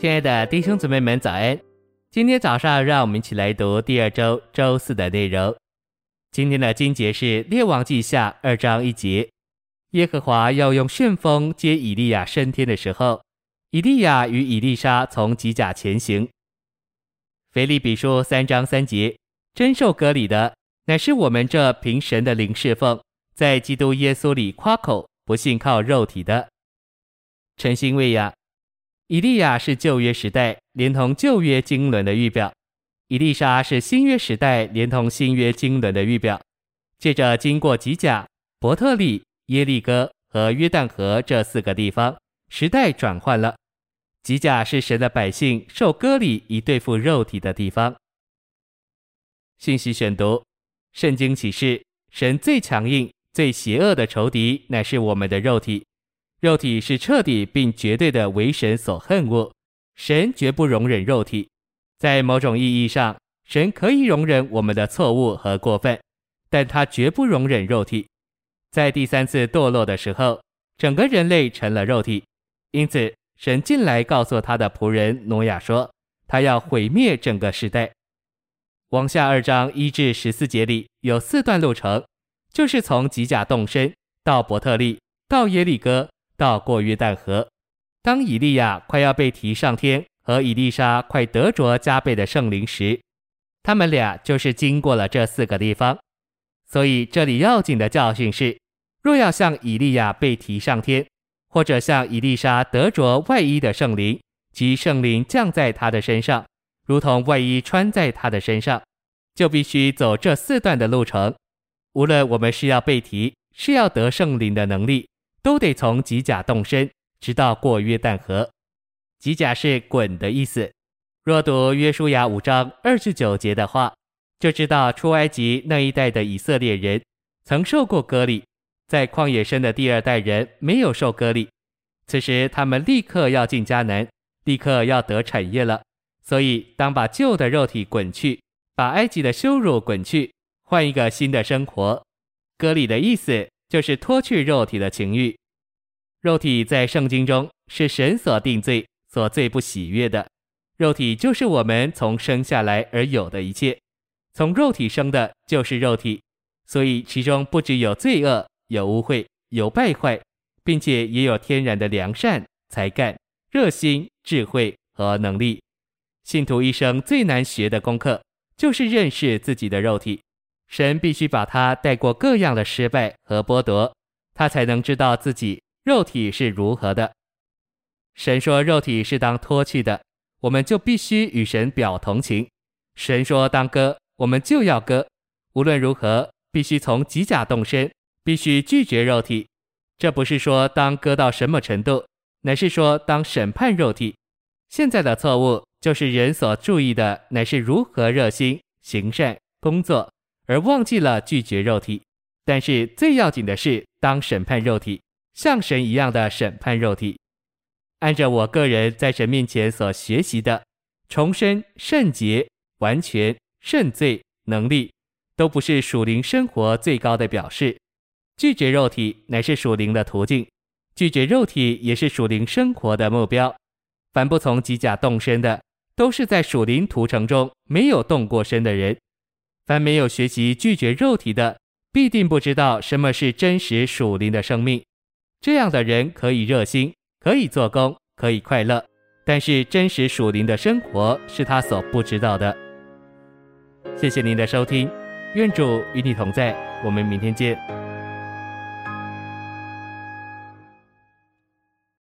亲爱的弟兄姊妹们，早安！今天早上，让我们一起来读第二周周四的内容。今天的经节是《列王记下》二章一节：耶和华要用旋风接以利亚升天的时候，以利亚与以利沙从吉甲前行。腓立比书三章三节：真受割礼的，乃是我们这凭神的灵侍奉，在基督耶稣里夸口，不信靠肉体的。诚心喂养。以利亚是旧约时代连同旧约经纶的预表，以利沙是新约时代连同新约经纶的预表。借着经过吉甲、伯特利、耶利哥和约旦河这四个地方，时代转换了。吉甲是神的百姓受割礼以对付肉体的地方。信息选读：圣经启示，神最强硬、最邪恶的仇敌乃是我们的肉体。肉体是彻底并绝对的为神所恨恶，神绝不容忍肉体。在某种意义上，神可以容忍我们的错误和过分，但他绝不容忍肉体。在第三次堕落的时候，整个人类成了肉体，因此神进来告诉他的仆人挪亚说，他要毁灭整个世代。往下二章一至十四节里有四段路程，就是从吉甲动身到伯特利，到耶利哥。到过约旦河，当以利亚快要被提上天，和以利沙快得着加倍的圣灵时，他们俩就是经过了这四个地方。所以这里要紧的教训是：若要像以利亚被提上天，或者像以利沙得着外衣的圣灵，即圣灵降在他的身上，如同外衣穿在他的身上，就必须走这四段的路程。无论我们是要被提，是要得圣灵的能力。都得从吉甲动身，直到过约旦河。吉甲是滚的意思。若读约书亚五章二十九节的话，就知道出埃及那一代的以色列人曾受过割礼，在旷野生的第二代人没有受割礼。此时他们立刻要进迦南，立刻要得产业了。所以当把旧的肉体滚去，把埃及的羞辱滚去，换一个新的生活。割礼的意思。就是脱去肉体的情欲，肉体在圣经中是神所定罪、所最不喜悦的。肉体就是我们从生下来而有的一切，从肉体生的就是肉体，所以其中不只有罪恶、有污秽、有败坏，并且也有天然的良善、才干、热心、智慧和能力。信徒一生最难学的功课，就是认识自己的肉体。神必须把他带过各样的失败和剥夺，他才能知道自己肉体是如何的。神说肉体是当脱去的，我们就必须与神表同情。神说当割，我们就要割。无论如何，必须从极甲动身，必须拒绝肉体。这不是说当割到什么程度，乃是说当审判肉体。现在的错误就是人所注意的，乃是如何热心行善工作。而忘记了拒绝肉体，但是最要紧的是当审判肉体，像神一样的审判肉体。按照我个人在神面前所学习的，重生、圣洁、完全、圣罪能力，都不是属灵生活最高的表示。拒绝肉体乃是属灵的途径，拒绝肉体也是属灵生活的目标。凡不从吉甲动身的，都是在属灵途程中没有动过身的人。凡没有学习拒绝肉体的，必定不知道什么是真实属灵的生命。这样的人可以热心，可以做工，可以快乐，但是真实属灵的生活是他所不知道的。谢谢您的收听，愿主与你同在，我们明天见。